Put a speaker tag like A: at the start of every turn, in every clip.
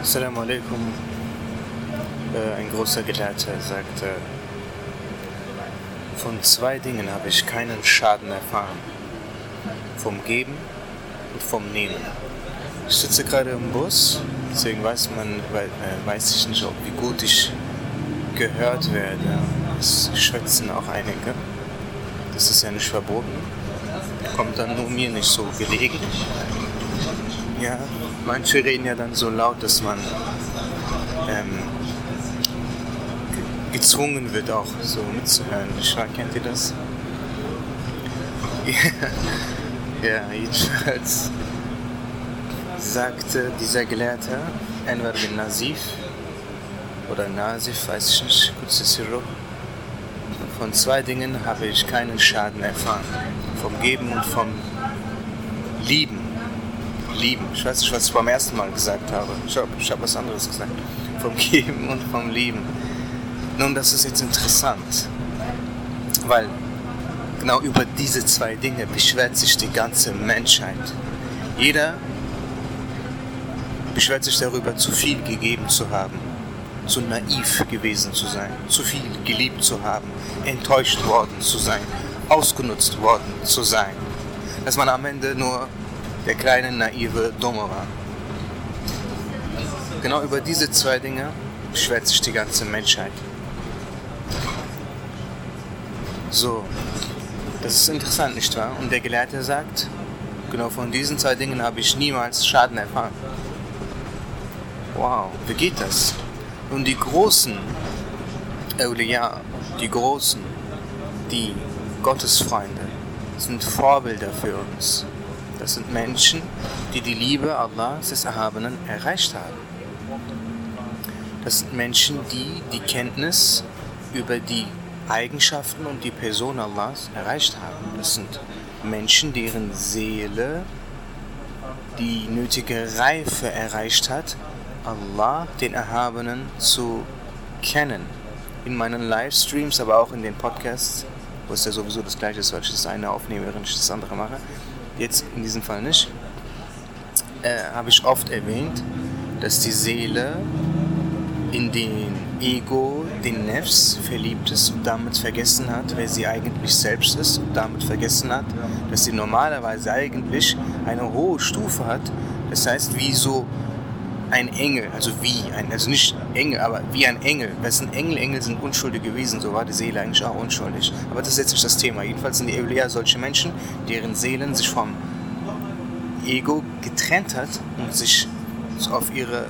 A: Assalamu alaikum. Äh, ein großer Gelehrter sagte, von zwei Dingen habe ich keinen Schaden erfahren. Vom Geben und vom Nehmen. Ich sitze gerade im Bus, deswegen weiß man, äh, weiß ich nicht, ob wie gut ich gehört werde. Es schwätzen auch einige. Das ist ja nicht verboten. Kommt dann nur mir nicht so gelegen. Ja, manche reden ja dann so laut, dass man ähm, gezwungen wird, auch so mitzuhören. Ich frage, kennt ihr das? ja, jedenfalls sagte dieser Gelehrte, Enver bin Nazif oder Nasif, weiß ich nicht, Kutsisiro, von zwei Dingen habe ich keinen Schaden erfahren. Vom Geben und vom Lieben. Lieben. Ich weiß nicht, was ich beim ersten Mal gesagt habe. Ich habe ich hab was anderes gesagt. Vom Geben und vom Lieben. Nun, das ist jetzt interessant, weil genau über diese zwei Dinge beschwert sich die ganze Menschheit. Jeder beschwert sich darüber, zu viel gegeben zu haben, zu naiv gewesen zu sein, zu viel geliebt zu haben, enttäuscht worden zu sein, ausgenutzt worden zu sein. Dass man am Ende nur der kleine, naive war. Genau über diese zwei Dinge beschwert sich die ganze Menschheit. So, das ist interessant, nicht wahr? Und der Gelehrte sagt, genau von diesen zwei Dingen habe ich niemals Schaden erfahren. Wow, wie geht das? Und die großen Euliya, die großen, die Gottesfreunde, sind Vorbilder für uns. Das sind Menschen, die die Liebe Allahs des Erhabenen erreicht haben. Das sind Menschen, die die Kenntnis über die Eigenschaften und die Person Allahs erreicht haben. Das sind Menschen, deren Seele die nötige Reife erreicht hat, Allah, den Erhabenen, zu kennen. In meinen Livestreams, aber auch in den Podcasts, wo es ja sowieso das gleiche ist, weil ich das eine aufnehme, während ich das andere mache, jetzt in diesem Fall nicht, äh, habe ich oft erwähnt, dass die Seele in den Ego, den Nefs verliebt ist und damit vergessen hat, wer sie eigentlich selbst ist und damit vergessen hat, dass sie normalerweise eigentlich eine hohe Stufe hat. Das heißt, wie so ein Engel, also wie, ein, also nicht Engel, aber wie ein Engel. Wessen Engel, Engel sind unschuldig gewesen, so war die Seele eigentlich auch unschuldig. Aber das ist jetzt nicht das Thema. Jedenfalls sind die Eulia solche Menschen, deren Seelen sich vom Ego getrennt hat und sich auf ihre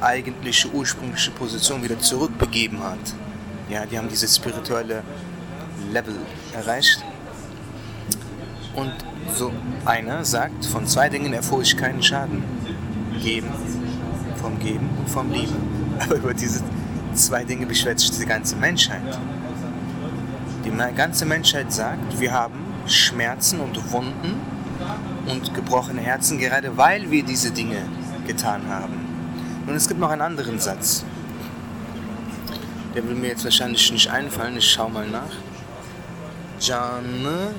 A: eigentliche ursprüngliche Position wieder zurückbegeben hat. Ja, die haben dieses spirituelle Level erreicht. Und so einer sagt, von zwei Dingen erfuhr ich keinen Schaden. Geben, vom Geben und vom Lieben. Aber über diese zwei Dinge beschwert sich die ganze Menschheit. Die ganze Menschheit sagt, wir haben Schmerzen und Wunden und gebrochene Herzen, gerade weil wir diese Dinge getan haben. Und es gibt noch einen anderen Satz. Der will mir jetzt wahrscheinlich nicht einfallen. Ich schau mal nach. Jane.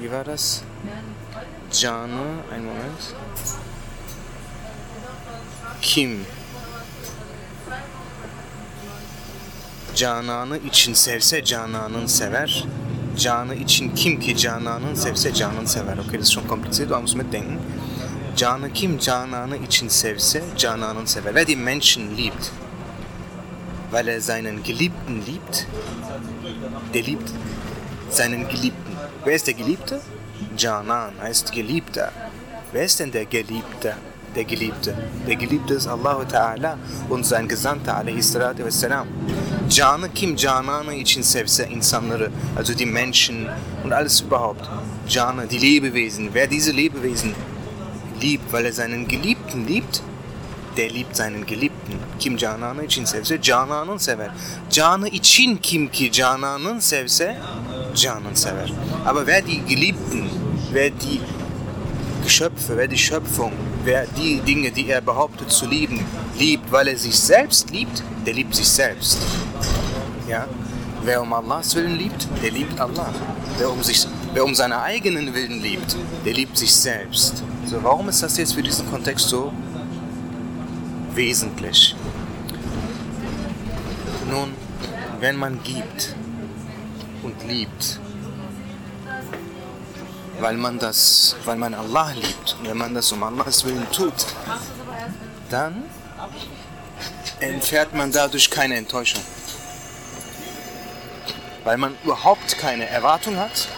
A: Wie war das? Jane. Einen Moment. Kim. Cananı için sevse cananın sever. Canı için kim ki cananın sevse canın sever. Okay, das ist schon kompliziert, man muss mitdenken. Canı kim Canan'ı için sevse Canan'ın sever. Wer die Menschen liebt, weil er seinen Geliebten liebt, der liebt seinen Geliebten. Wer ist der Geliebte? Canan heißt Geliebter. Wer ist denn der Geliebte? Der Geliebte. Der Geliebte ist Allahu Teala und sein Gesandter aleyhissalatu vesselam. Canı kim Canan'ı için sevse insanları, also die Menschen und alles überhaupt. Canı, die Lebewesen. Wer diese Lebewesen liebt, weil er seinen Geliebten liebt, der liebt seinen Geliebten. Kim Canan'ı için sevse Canan'ın sever. Canı için kim ki Canan'ın sevse Can'ın sever. Aber wer die Geliebten, wer die Geschöpfe, wer die Schöpfung, wer die Dinge, die er behauptet zu lieben, liebt, weil er sich selbst liebt, der liebt sich selbst. Ja? Wer um Allahs Willen liebt, der liebt Allah. Wer um, sich, wer um seine eigenen Willen liebt, der liebt sich selbst. So, warum ist das jetzt für diesen Kontext so wesentlich. Nun, wenn man gibt und liebt, weil man das, weil man Allah liebt und wenn man das um Allahs Willen tut, dann entfährt man dadurch keine Enttäuschung. Weil man überhaupt keine Erwartung hat,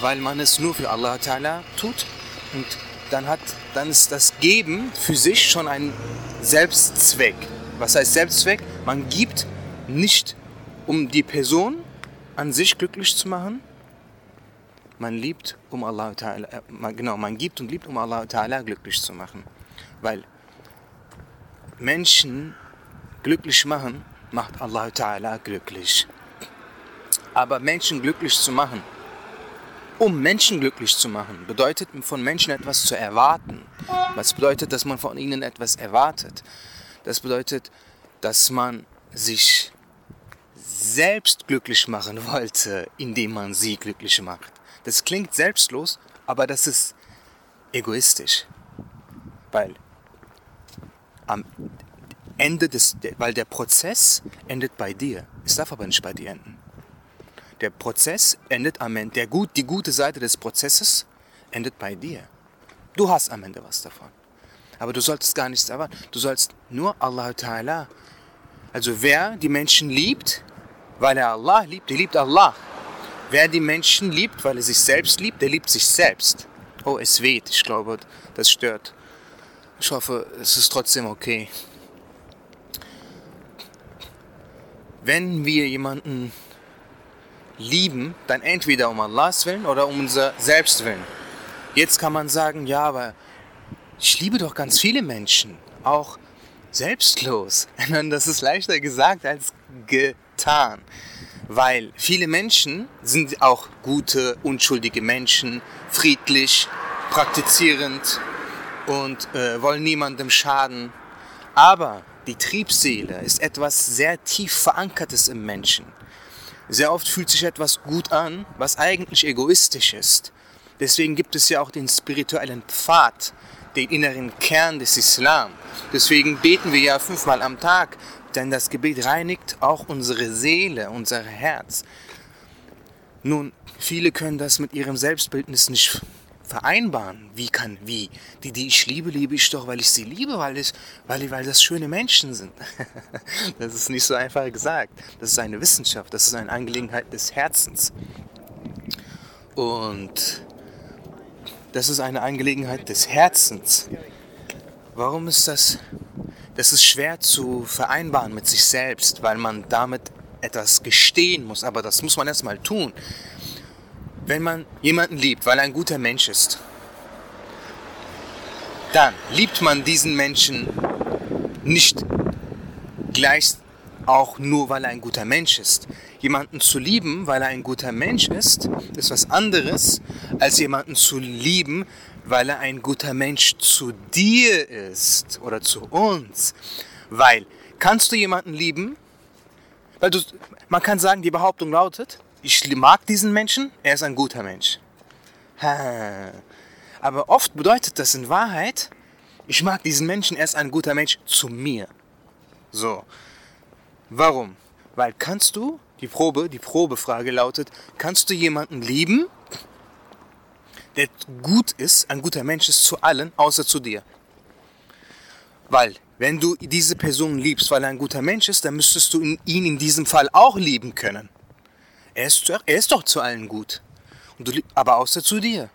A: weil man es nur für Allah Ta'ala tut und dann, hat, dann ist das Geben für sich schon ein Selbstzweck. Was heißt Selbstzweck? Man gibt nicht, um die Person an sich glücklich zu machen. Man liebt, um Allah Ta'ala, äh, genau, man gibt und liebt, um Allah Ta'ala glücklich zu machen. Weil Menschen glücklich machen, macht Allah Ta'ala glücklich. Aber Menschen glücklich zu machen, um Menschen glücklich zu machen, bedeutet von Menschen etwas zu erwarten. Was bedeutet, dass man von ihnen etwas erwartet? Das bedeutet, dass man sich selbst glücklich machen wollte, indem man sie glücklich macht. Das klingt selbstlos, aber das ist egoistisch. Weil am Ende des, weil der Prozess endet bei dir. Es darf aber nicht bei dir enden. Der Prozess endet am Ende, der gut, die gute Seite des Prozesses endet bei dir. Du hast am Ende was davon. Aber du solltest gar nichts erwarten. Du sollst nur Allah Ta'ala. Also wer die Menschen liebt, weil er Allah liebt, der liebt Allah. Wer die Menschen liebt, weil er sich selbst liebt, der liebt sich selbst. Oh, es weht. Ich glaube, das stört. Ich hoffe, es ist trotzdem okay. Wenn wir jemanden lieben, dann entweder um Allahs Willen oder um unser Selbstwillen. Jetzt kann man sagen, ja, aber ich liebe doch ganz viele Menschen, auch selbstlos. Das ist leichter gesagt als getan, weil viele Menschen sind auch gute, unschuldige Menschen, friedlich, praktizierend und äh, wollen niemandem schaden. Aber die Triebseele ist etwas sehr tief verankertes im Menschen. Sehr oft fühlt sich etwas gut an, was eigentlich egoistisch ist. Deswegen gibt es ja auch den spirituellen Pfad, den inneren Kern des Islam. Deswegen beten wir ja fünfmal am Tag, denn das Gebet reinigt auch unsere Seele, unser Herz. Nun, viele können das mit ihrem Selbstbildnis nicht vereinbaren. Wie kann, wie? Die, die ich liebe, liebe ich doch, weil ich sie liebe, weil, ich, weil, weil das schöne Menschen sind. das ist nicht so einfach gesagt. Das ist eine Wissenschaft, das ist eine Angelegenheit des Herzens. Und das ist eine Angelegenheit des Herzens. Warum ist das? Das ist schwer zu vereinbaren mit sich selbst, weil man damit etwas gestehen muss. Aber das muss man erstmal tun. Wenn man jemanden liebt, weil er ein guter Mensch ist, dann liebt man diesen Menschen nicht gleich auch nur, weil er ein guter Mensch ist. Jemanden zu lieben, weil er ein guter Mensch ist, ist was anderes, als jemanden zu lieben, weil er ein guter Mensch zu dir ist oder zu uns. Weil, kannst du jemanden lieben? Weil du, man kann sagen, die Behauptung lautet, ich mag diesen Menschen, er ist ein guter Mensch. Aber oft bedeutet das in Wahrheit, ich mag diesen Menschen, er ist ein guter Mensch zu mir. So. Warum? Weil kannst du, die Probe, die Probefrage lautet, kannst du jemanden lieben, der gut ist, ein guter Mensch ist zu allen, außer zu dir? Weil, wenn du diese Person liebst, weil er ein guter Mensch ist, dann müsstest du ihn in diesem Fall auch lieben können. Er ist, er ist doch zu allen gut. Du, aber außer zu dir.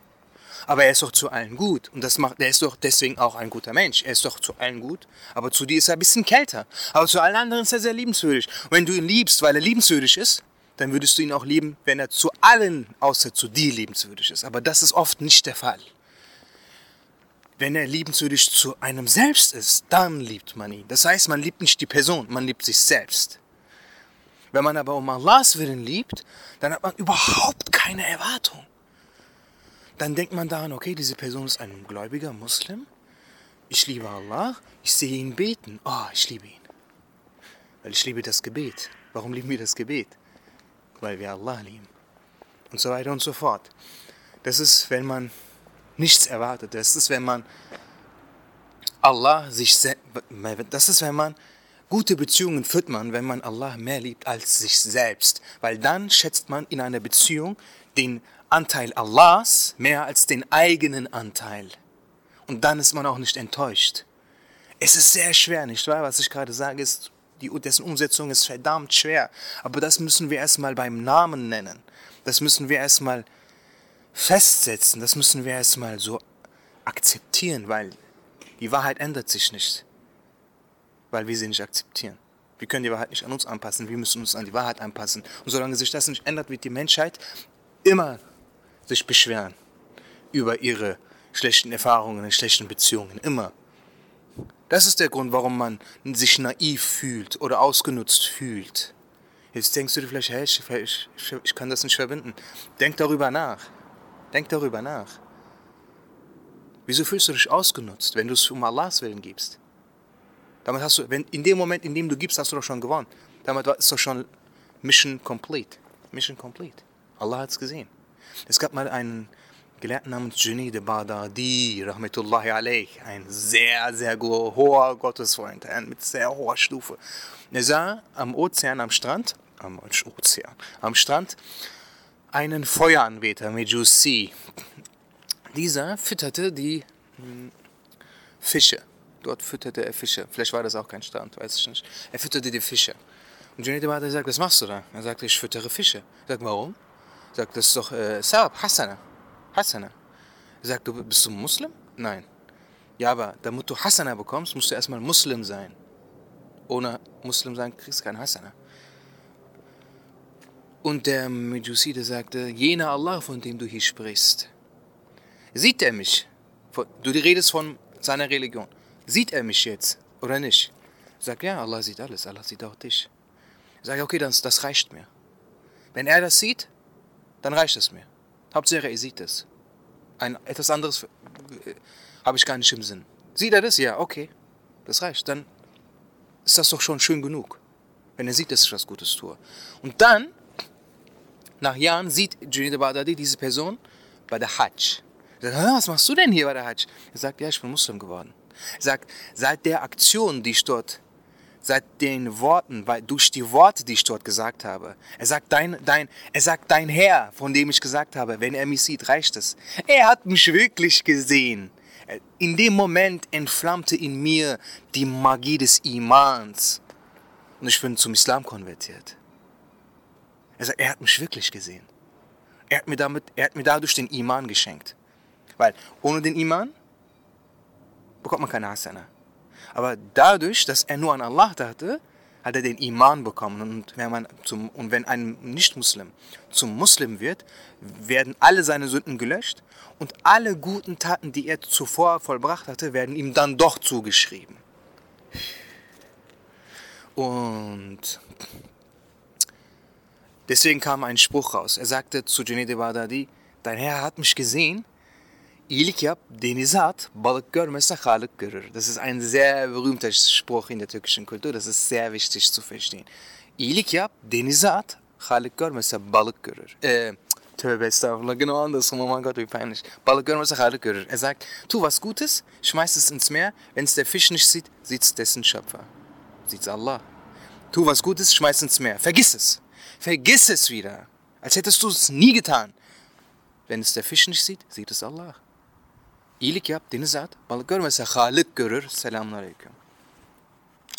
A: Aber er ist doch zu allen gut. Und das macht, er ist doch deswegen auch ein guter Mensch. Er ist doch zu allen gut. Aber zu dir ist er ein bisschen kälter. Aber zu allen anderen ist er sehr liebenswürdig. Und wenn du ihn liebst, weil er liebenswürdig ist, dann würdest du ihn auch lieben, wenn er zu allen außer zu dir liebenswürdig ist. Aber das ist oft nicht der Fall. Wenn er liebenswürdig zu einem selbst ist, dann liebt man ihn. Das heißt, man liebt nicht die Person, man liebt sich selbst. Wenn man aber um Allahs Willen liebt, dann hat man überhaupt keine Erwartung. Dann denkt man daran, okay, diese Person ist ein gläubiger Muslim. Ich liebe Allah, ich sehe ihn beten. Oh, ich liebe ihn. Weil ich liebe das Gebet. Warum lieben wir das Gebet? Weil wir Allah lieben. Und so weiter und so fort. Das ist, wenn man nichts erwartet. Das ist, wenn man Allah sich das ist, wenn man gute Beziehungen führt man, wenn man Allah mehr liebt als sich selbst, weil dann schätzt man in einer Beziehung den Anteil Allahs mehr als den eigenen Anteil. Und dann ist man auch nicht enttäuscht. Es ist sehr schwer, nicht wahr? Was ich gerade sage, ist, die, dessen Umsetzung ist verdammt schwer. Aber das müssen wir erstmal beim Namen nennen. Das müssen wir erstmal festsetzen. Das müssen wir erstmal so akzeptieren, weil die Wahrheit ändert sich nicht. Weil wir sie nicht akzeptieren. Wir können die Wahrheit nicht an uns anpassen, wir müssen uns an die Wahrheit anpassen. Und solange sich das nicht ändert, wird die Menschheit immer sich beschweren über ihre schlechten Erfahrungen schlechten Beziehungen. Immer. Das ist der Grund, warum man sich naiv fühlt oder ausgenutzt fühlt. Jetzt denkst du dir vielleicht, hey, ich, ich, ich kann das nicht verbinden. Denk darüber nach. Denk darüber nach. Wieso fühlst du dich ausgenutzt, wenn du es um Allahs Willen gibst? Damit hast du, wenn, in dem Moment, in dem du gibst, hast du doch schon gewonnen. Damit ist doch schon Mission complete. Mission complete. Allah hat es gesehen. Es gab mal einen Gelehrten namens Junaid Badadi, Rahmetullahi alayh, ein sehr, sehr hoher Gottesfreund, ein mit sehr hoher Stufe. Er sah am Ozean, am Strand, am Ozean, am Strand einen Feueranbeter, Mejusi. Dieser fütterte die hm, Fische. Dort fütterte er Fische. Vielleicht war das auch kein Strand, weiß ich nicht. Er fütterte die Fische. Und Junaid Badadi sagt, was machst du da? Er sagte, ich füttere Fische. Er sagt, warum? Sagt, das ist doch äh, Sab, Hassana. Hasana. Er sagt, du bist du Muslim? Nein. Ja, aber damit du Hasana bekommst, musst du erstmal Muslim sein. Ohne Muslim sein kriegst du kein Hasana. Und der Medjuside sagte, jener Allah, von dem du hier sprichst, sieht er mich? Du redest von seiner Religion. Sieht er mich jetzt oder nicht? Sagt, ja, Allah sieht alles, Allah sieht auch dich. Ich sage, okay, das, das reicht mir. Wenn er das sieht, dann reicht es mir. Hauptsache, er sieht es. Ein, etwas anderes äh, habe ich gar nicht im Sinn. Sieht er das? Ja, okay. Das reicht. Dann ist das doch schon schön genug. Wenn er sieht, dass ich was Gutes tue. Und dann, nach Jahren, sieht Junaid Baghdadi diese Person bei der Hajj. Er sagt, was machst du denn hier bei der Hajj? Er sagt, ja, ich bin Muslim geworden. Er sagt, seit der Aktion, die ich dort seit den Worten, weil durch die Worte, die ich dort gesagt habe. Er sagt, dein, dein, er sagt, dein Herr, von dem ich gesagt habe, wenn er mich sieht, reicht es. Er hat mich wirklich gesehen. In dem Moment entflammte in mir die Magie des Imans. Und ich bin zum Islam konvertiert. Er sagt, er hat mich wirklich gesehen. Er hat mir, damit, er hat mir dadurch den Iman geschenkt. Weil ohne den Iman bekommt man keine Hasana. Aber dadurch, dass er nur an Allah dachte, hat er den Iman bekommen. Und wenn, man zum, und wenn ein Nicht-Muslim zum Muslim wird, werden alle seine Sünden gelöscht und alle guten Taten, die er zuvor vollbracht hatte, werden ihm dann doch zugeschrieben. Und deswegen kam ein Spruch raus. Er sagte zu Junaid Baghdadi, dein Herr hat mich gesehen İyilik yap, denize at, balık görmese Halik görür. Das ist ein sehr berühmter Spruch in der türkischen Kultur, das ist sehr wichtig zu verstehen. İyilik yap, denize at, Halik görmese balık görür. Äh, Tövbe estağfurullah, genau andersrum, oh mein Gott, wie peinlich. Balık görmese Halik görür. Er sagt, tu was Gutes, schmeiß es ins Meer, wenn es der Fisch nicht sieht, sieht es dessen Schöpfer. Sieht's Allah. Tu was Gutes, schmeiß ins Meer. Vergiss es. Vergiss es wieder. Als hättest du es nie getan. Wenn es der Fisch nicht sieht, sieht es Allah. İyilik yap, denize at. Balık görmese Halik görür. Selamun Aleyküm.